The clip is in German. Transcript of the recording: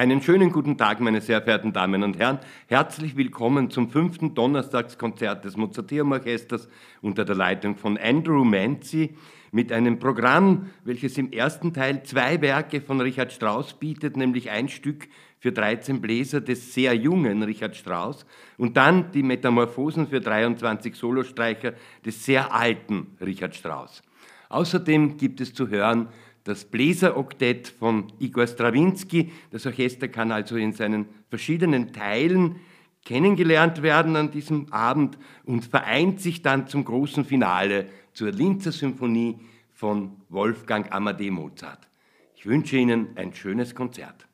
Einen schönen guten Tag, meine sehr verehrten Damen und Herren. Herzlich willkommen zum fünften Donnerstagskonzert des Mozarteum Orchesters unter der Leitung von Andrew Manzi mit einem Programm, welches im ersten Teil zwei Werke von Richard Strauss bietet, nämlich ein Stück für 13 Bläser des sehr jungen Richard Strauss und dann die Metamorphosen für 23 Solostreicher des sehr alten Richard Strauss. Außerdem gibt es zu hören das Bläseroktett von Igor Strawinski. Das Orchester kann also in seinen verschiedenen Teilen kennengelernt werden an diesem Abend und vereint sich dann zum großen Finale zur Linzer Symphonie von Wolfgang Amadee Mozart. Ich wünsche Ihnen ein schönes Konzert.